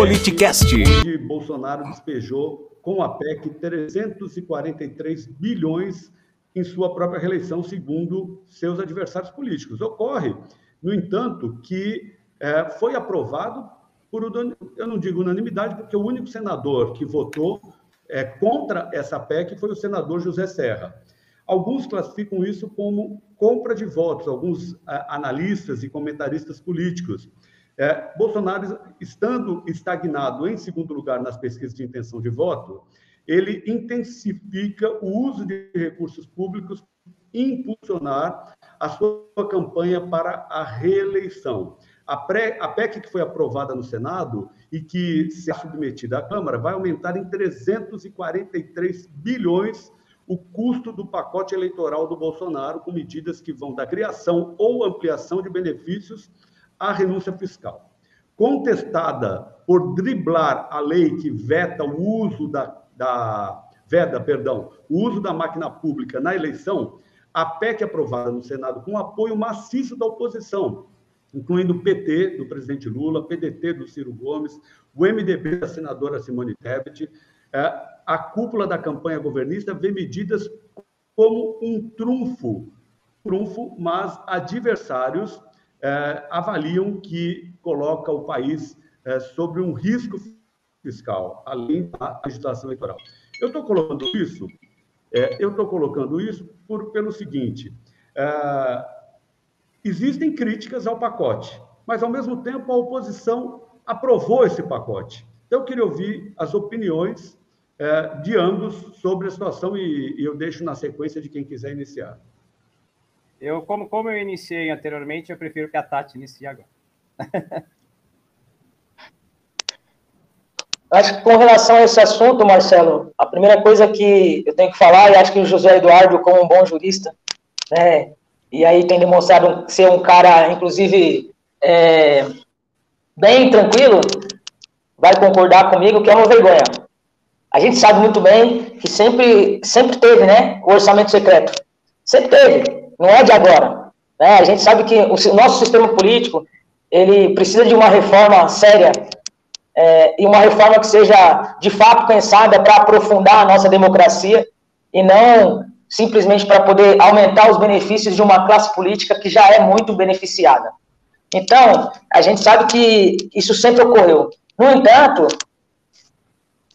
Politicast. Onde Bolsonaro despejou com a PEC 343 bilhões em sua própria reeleição, segundo seus adversários políticos. Ocorre, no entanto, que é, foi aprovado por, eu não digo unanimidade, porque o único senador que votou é, contra essa PEC foi o senador José Serra. Alguns classificam isso como compra de votos, alguns a, analistas e comentaristas políticos. É, Bolsonaro, estando estagnado em segundo lugar nas pesquisas de intenção de voto, ele intensifica o uso de recursos públicos e impulsionar a sua campanha para a reeleição. A, pré, a PEC que foi aprovada no Senado e que será submetida à Câmara vai aumentar em 343 bilhões o custo do pacote eleitoral do Bolsonaro, com medidas que vão da criação ou ampliação de benefícios à renúncia fiscal. Contestada por driblar a lei que veta o uso da, da veda, perdão, o uso da máquina pública na eleição, a PEC aprovada no Senado com apoio maciço da oposição, incluindo o PT do presidente Lula, PDT do Ciro Gomes, o MDB da senadora Simone Tebet, é, a cúpula da campanha governista vê medidas como um trunfo, trunfo, mas adversários é, avaliam que coloca o país é, sobre um risco fiscal, além da agitação eleitoral. Eu estou colocando isso, eu estou colocando isso por, pelo seguinte: Existem críticas ao pacote, mas, ao mesmo tempo, a oposição aprovou esse pacote. Então, eu queria ouvir as opiniões de ambos sobre a situação e, e, eu deixo na sequência de quem quiser iniciar. Eu, como, como eu iniciei anteriormente, eu prefiro que a Tati inicie agora. Acho que com relação a esse assunto, Marcelo, a primeira coisa que eu tenho que falar, e acho que o José Eduardo, como um bom jurista, né, e aí tem demonstrado ser um cara, inclusive, é, bem tranquilo, vai concordar comigo que é uma vergonha. A gente sabe muito bem que sempre, sempre teve, né, o orçamento secreto. Sempre teve, não é de agora. Né? A gente sabe que o nosso sistema político, ele precisa de uma reforma séria, é, e uma reforma que seja, de fato, pensada para aprofundar a nossa democracia, e não simplesmente para poder aumentar os benefícios de uma classe política que já é muito beneficiada. Então, a gente sabe que isso sempre ocorreu. No entanto,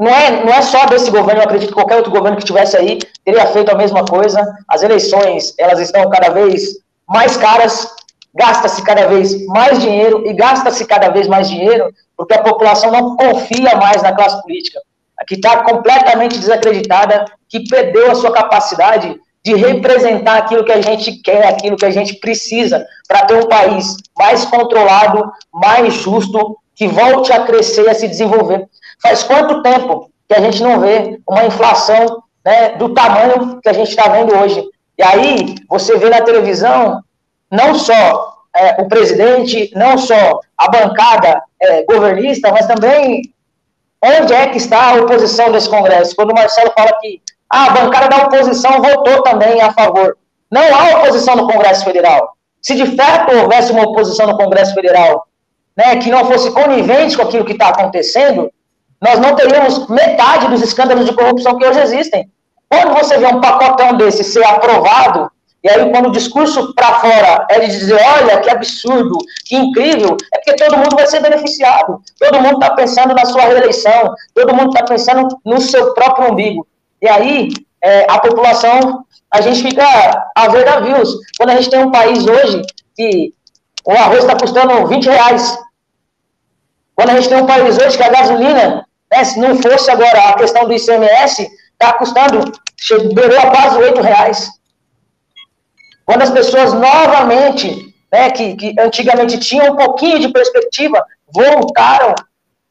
não é, não é só desse governo, eu acredito que qualquer outro governo que tivesse aí teria feito a mesma coisa. As eleições, elas estão cada vez mais caras, gasta-se cada vez mais dinheiro e gasta-se cada vez mais dinheiro porque a população não confia mais na classe política que está completamente desacreditada, que perdeu a sua capacidade de representar aquilo que a gente quer, aquilo que a gente precisa para ter um país mais controlado, mais justo, que volte a crescer e a se desenvolver. Faz quanto tempo que a gente não vê uma inflação né, do tamanho que a gente está vendo hoje? E aí você vê na televisão não só é, o presidente, não só a bancada é, governista, mas também Onde é que está a oposição desse Congresso? Quando o Marcelo fala que ah, a bancada da oposição votou também a favor. Não há oposição no Congresso Federal. Se de fato houvesse uma oposição no Congresso Federal, né, que não fosse conivente com aquilo que está acontecendo, nós não teríamos metade dos escândalos de corrupção que hoje existem. Quando você vê um pacotão desse ser aprovado e aí, quando o discurso para fora é de dizer, olha, que absurdo, que incrível, é porque todo mundo vai ser beneficiado. Todo mundo está pensando na sua reeleição, todo mundo está pensando no seu próprio umbigo. E aí, é, a população, a gente fica a ver navios. Quando a gente tem um país hoje que o arroz está custando 20 reais. Quando a gente tem um país hoje que a gasolina, né, se não fosse agora a questão do ICMS, está custando, beirou a quase 8 reais. Quando as pessoas novamente, né, que, que antigamente tinham um pouquinho de perspectiva, voltaram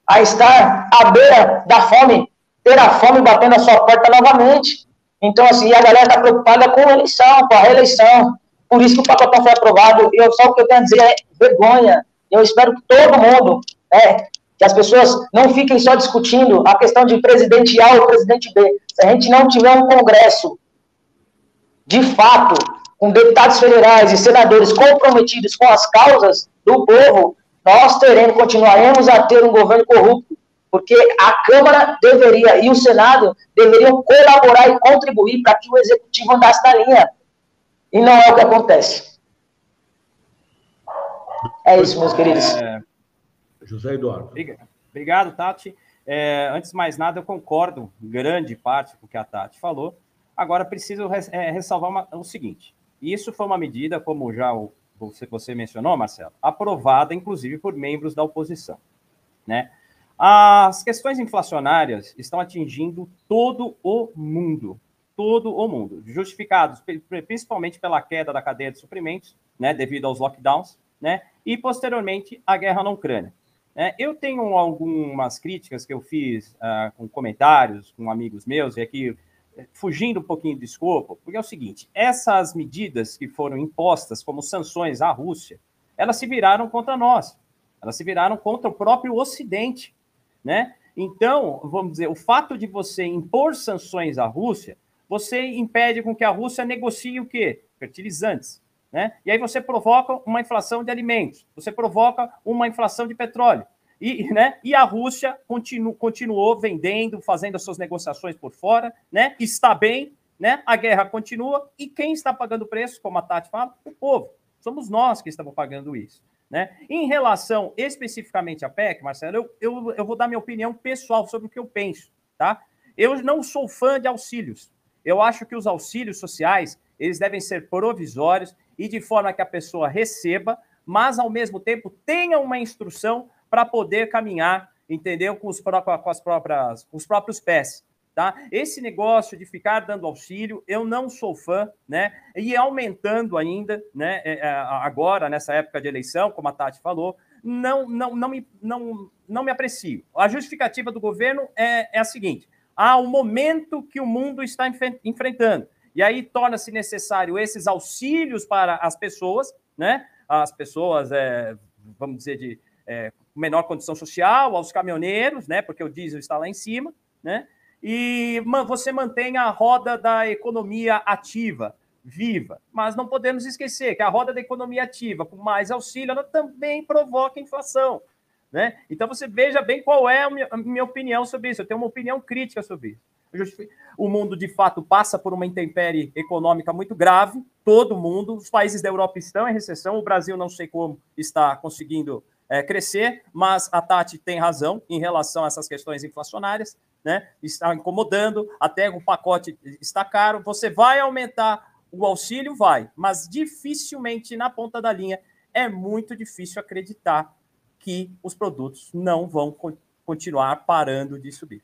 a estar à beira da fome, ter a fome batendo a sua porta novamente. Então, assim, a galera está preocupada com a eleição, com a reeleição. Por isso que o pacotão foi aprovado. Eu, só o que eu tenho a dizer é vergonha. Eu espero que todo mundo, né, que as pessoas não fiquem só discutindo a questão de presidente A ou presidente B. Se a gente não tiver um congresso, de fato, com deputados federais e senadores comprometidos com as causas do povo, nós teremos, continuaremos a ter um governo corrupto porque a Câmara deveria e o Senado deveriam colaborar e contribuir para que o Executivo andasse na linha. E não é o que acontece. É isso, meus queridos. É... José Eduardo. Obrigado, Tati. É, antes de mais nada, eu concordo grande parte com o que a Tati falou. Agora, preciso é, ressalvar uma, o seguinte: isso foi uma medida, como já o, você, você mencionou, Marcelo, aprovada, inclusive, por membros da oposição. Né? As questões inflacionárias estão atingindo todo o mundo, todo o mundo, justificados principalmente pela queda da cadeia de suprimentos, né, devido aos lockdowns, né, e posteriormente a guerra na Ucrânia. É, eu tenho algumas críticas que eu fiz uh, com comentários com amigos meus, e aqui fugindo um pouquinho do escopo, porque é o seguinte: essas medidas que foram impostas como sanções à Rússia, elas se viraram contra nós, elas se viraram contra o próprio Ocidente né? Então, vamos dizer, o fato de você impor sanções à Rússia, você impede com que a Rússia negocie o quê? Fertilizantes, né? E aí você provoca uma inflação de alimentos, você provoca uma inflação de petróleo. E, né, e a Rússia continu, continuou vendendo, fazendo as suas negociações por fora, né? Está bem, né? A guerra continua e quem está pagando o preço, como a Tati fala, o povo. Somos nós que estamos pagando isso. Né? Em relação especificamente à PEC, Marcelo, eu, eu, eu vou dar minha opinião pessoal sobre o que eu penso. Tá? Eu não sou fã de auxílios. Eu acho que os auxílios sociais eles devem ser provisórios e de forma que a pessoa receba, mas ao mesmo tempo tenha uma instrução para poder caminhar, entendeu, com os, com as próprias, com os próprios pés. Tá? Esse negócio de ficar dando auxílio, eu não sou fã, né? E aumentando ainda, né? É, é, agora, nessa época de eleição, como a Tati falou, não, não, não, me, não, não me aprecio. A justificativa do governo é, é a seguinte: há um momento que o mundo está enfrentando. E aí torna-se necessário esses auxílios para as pessoas, né? As pessoas, é, vamos dizer, de é, menor condição social, aos caminhoneiros, né? Porque o diesel está lá em cima, né? e você mantém a roda da economia ativa viva. Mas não podemos esquecer que a roda da economia ativa, com mais auxílio, ela também provoca inflação. Né? Então você veja bem qual é a minha, a minha opinião sobre isso. Eu tenho uma opinião crítica sobre isso. O mundo, de fato, passa por uma intempérie econômica muito grave, todo mundo, os países da Europa estão em recessão, o Brasil não sei como está conseguindo é, crescer, mas a Tati tem razão em relação a essas questões inflacionárias né? Está incomodando, até o pacote está caro. Você vai aumentar o auxílio? Vai, mas dificilmente na ponta da linha é muito difícil acreditar que os produtos não vão continuar parando de subir.